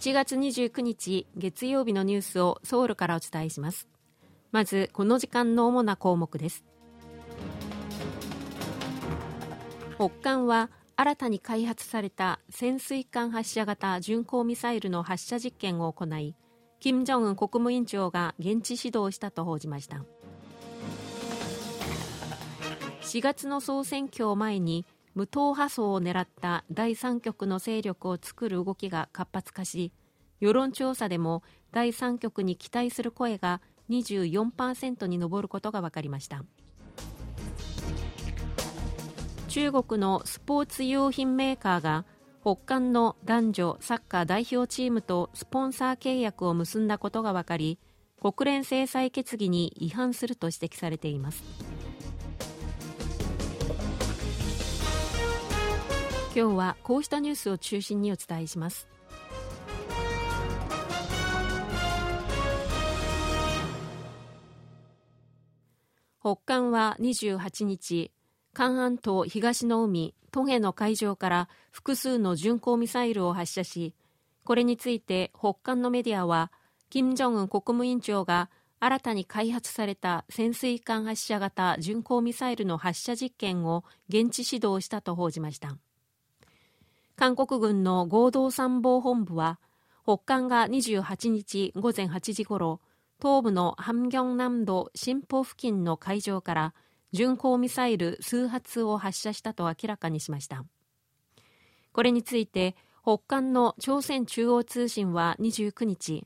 1月29日月曜日のニュースをソウルからお伝えします。まずこの時間の主な項目です。北韓は新たに開発された潜水艦発射型巡航ミサイルの発射実験を行い金正恩国務委員長が現地指導したと報じました。4月の総選挙を前に無党派層を狙った第三極の勢力を作る動きが活発化し世論調査でも第三極に期待する声が24%に上ることが分かりました。中国のスポーツ用品メーカーが北韓の男女サッカー代表チームとスポンサー契約を結んだことが分かり国連制裁決議に違反すると指摘されています。今日はこうしたニュースを中心にお伝えします。北韓は28日韓半島東の海トヘの海上から複数の巡航ミサイルを発射しこれについて北韓のメディアは金正恩国務委員長が新たに開発された潜水艦発射型巡航ミサイルの発射実験を現地指導したと報じました。韓国軍の合同参謀本部は北韓が28日午前8時ごろ東部のハムギョン南道新浦付近の海上から巡航ミサイル数発を発射したと明らかにしました。これについて北韓の朝鮮中央通信は29日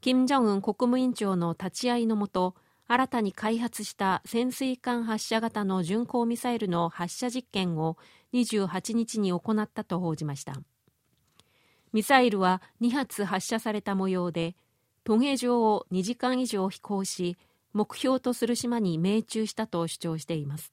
金正恩国務委員長の立ち会いのもと新たに開発した潜水艦発射型の巡航ミサイルの発射実験を28日に行ったと報じました。ミサイルは2発発射された模様でトゲ状を2時間以上飛行し目標とする島に命中したと主張しています。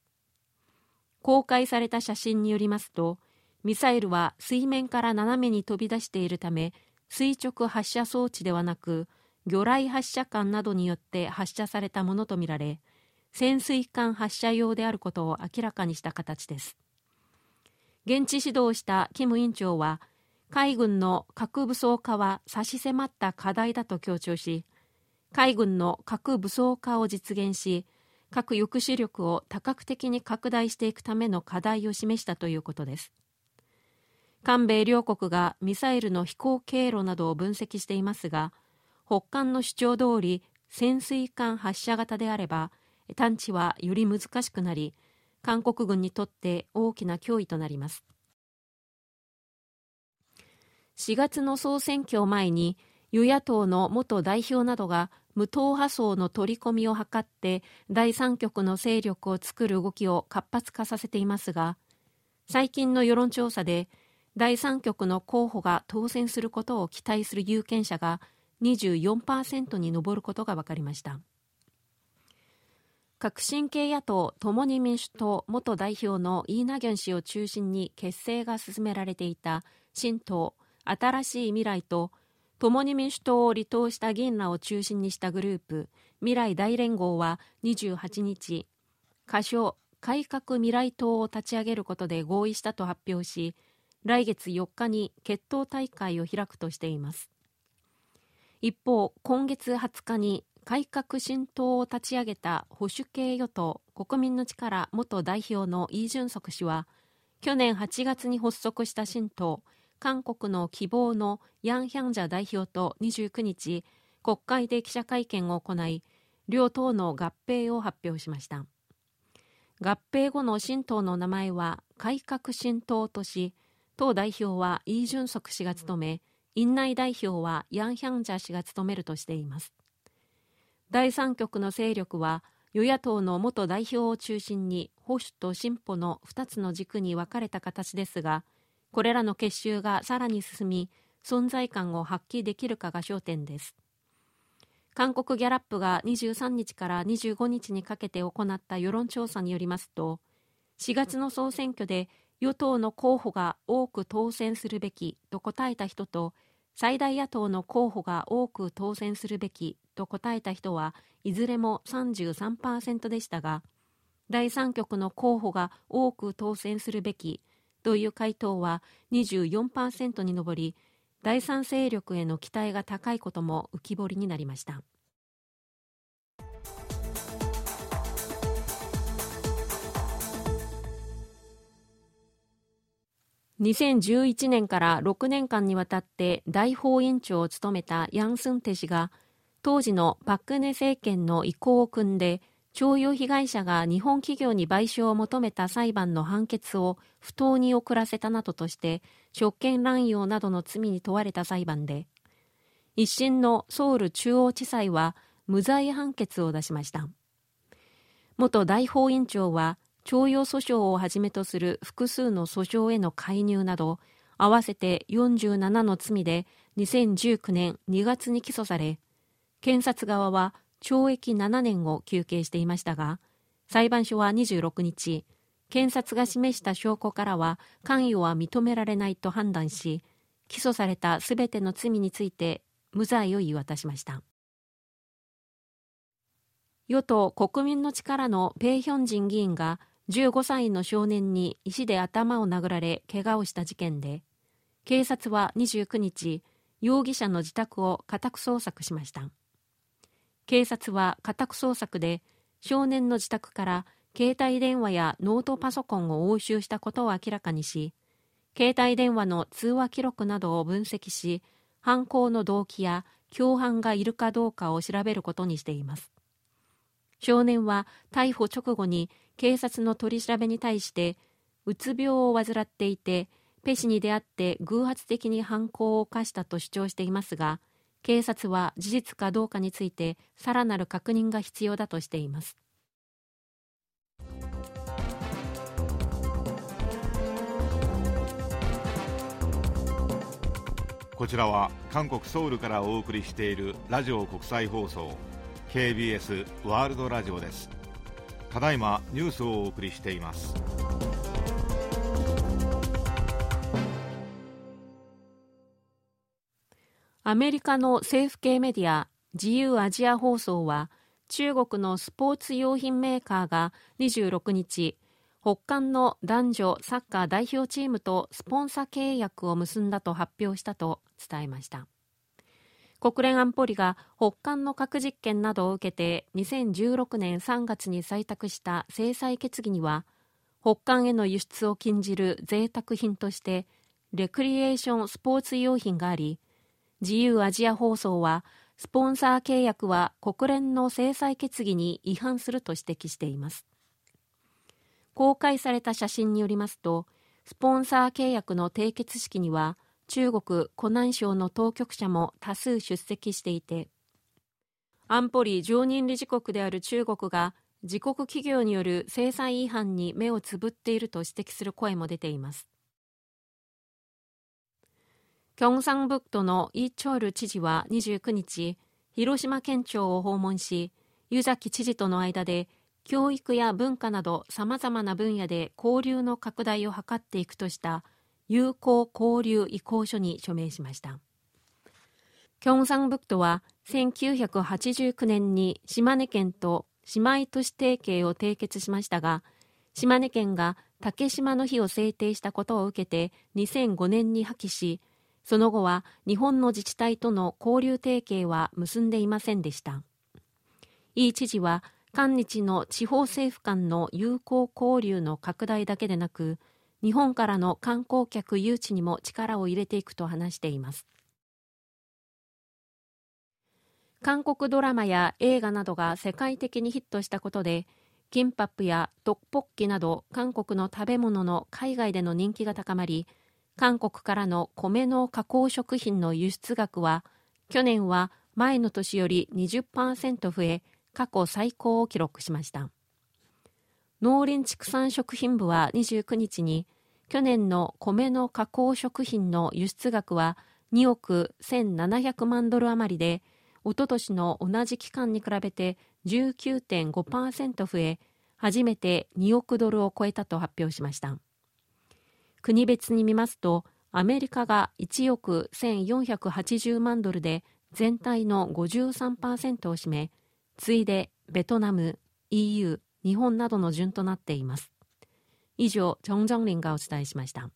公開された写真によりますとミサイルは水面から斜めに飛び出しているため垂直発射装置ではなく魚雷発射管などによって発射されたものとみられ潜水艦発射用であることを明らかにした形です。現地指導したキム委員長は海軍の核武装化は差し迫った課題だと強調し海軍の核武装化を実現し核抑止力を多角的に拡大していくための課題を示したということです。韓米両国がミサイルの飛行経路などを分析していますが北韓の主張通り潜水艦発射型であれば探知はより難しくなり韓国軍にとって大きな脅威となります。4月の総選挙を前に与野党の元代表などが無党派層の取り込みを図って第三極の勢力を作る動きを活発化させていますが最近の世論調査で第三極の候補が当選することを期待する有権者が24%に上ることが分かりました。革新系野党共に民主党元代表のイーナギョン氏を中心に結成が進められていた新党新しい未来と共に民主党を離党した議員らを中心にしたグループ未来大連合は28日仮称改革未来党を立ち上げることで合意したと発表し来月4日に決闘大会を開くとしています。一方今月20日に改革新党を立ち上げた保守系与党国民の力元代表のイ・ジュンソク氏は去年8月に発足した新党韓国の希望のヤン・ヒャンジャ代表と29日国会で記者会見を行い両党の合併を発表しました。合併後の新党の名前は改革新党とし党代表はイ・ジュンソク氏が務め院内代表はヤン・ヒャンジャ氏が務めるとしています。第三極の勢力は与野党の元代表を中心に保守と進歩の2つの軸に分かれた形ですがこれらの結集がさらに進み存在感を発揮できるかが焦点です。韓国ギャラップが23日から25日にかけて行った世論調査によりますと4月の総選挙で与党の候補が多く当選するべきと答えた人と最大野党の候補が多く当選するべきと答えた人はいずれも33%でしたが第三極の候補が多く当選するべきという回答は24%に上り第三勢力への期待が高いことも浮き彫りになりました。2011年から6年間にわたって大法院長を務めたヤン・スンテ氏が当時のパク・クネ政権の意向を組んで徴用被害者が日本企業に賠償を求めた裁判の判決を不当に遅らせたなどとして職権乱用などの罪に問われた裁判で一審のソウル中央地裁は無罪判決を出しました。元大法院長は徴用訴訟をはじめとする複数の訴訟への介入など合わせて47の罪で2019年2月に起訴され検察側は懲役7年を求刑していましたが裁判所は26日検察が示した証拠からは関与は認められないと判断し起訴されたすべての罪について無罪を言い渡しました。与党国民の力のペイヒョンジン議員が15歳の少年に石で頭を殴られ怪我をした事件で警察は29日容疑者の自宅を家宅捜索しました。警察は家宅捜索で少年の自宅から携帯電話やノートパソコンを押収したことを明らかにし携帯電話の通話記録などを分析し犯行の動機や共犯がいるかどうかを調べることにしています。少年は逮捕直後に警察の取り調べに対してうつ病を患っていてペシに出会って偶発的に犯行を犯したと主張していますが警察は事実かどうかについてさらなる確認が必要だとしています。こちらは韓国ソウルからお送りしているラジオ国際放送 KBS ワールドラジオです。ただいまニュースをお送りしています。アメリカの政府系メディア自由アジア放送は中国のスポーツ用品メーカーが26日北韓の男女サッカー代表チームとスポンサー契約を結んだと発表したと伝えました。国連安保理が北韓の核実験などを受けて2016年3月に採択した制裁決議には北韓への輸出を禁じる贅沢品としてレクリエーションスポーツ用品があり自由アジア放送はスポンサー契約は国連の制裁決議に違反すると指摘しています。公開された写真によりますとスポンサー契約の締結式には中国湖南省の当局者も多数出席していて安保理常任理事国である中国が自国企業による制裁違反に目をつぶっていると指摘する声も出ています。キョンサンブクトのイ・チョール知事は29日、広島県庁を訪問し、湯崎知事との間で教育や文化など様々な分野で交流の拡大を図っていくとした友好交流意向書に署名しました。キョンサンブクトは1989年に島根県と姉妹都市提携を締結しましたが、島根県が竹島の日を制定したことを受けて2005年に破棄し、その後は日本の自治体との交流提携は結んでいませんでした。イ知事は、韓日の地方政府間の友好交流の拡大だけでなく、日本からの観光客誘致にも力を入れていくと話しています。韓国ドラマや映画などが世界的にヒットしたことで、キンパップやトッポッキなど韓国の食べ物の海外での人気が高まり、韓国からの米の加工食品の輸出額は去年は前の年より20%増え過去最高を記録しました。農林畜産食品部は29日に去年の米の加工食品の輸出額は2億1700万ドル余りでおととしの同じ期間に比べて19.5%増え初めて2億ドルを超えたと発表しました。国別に見ますとアメリカが1億1480万ドルで全体の53%を占め次いでベトナム EU 日本などの順となっています。以上チョン・ジョンリンがお伝えしました。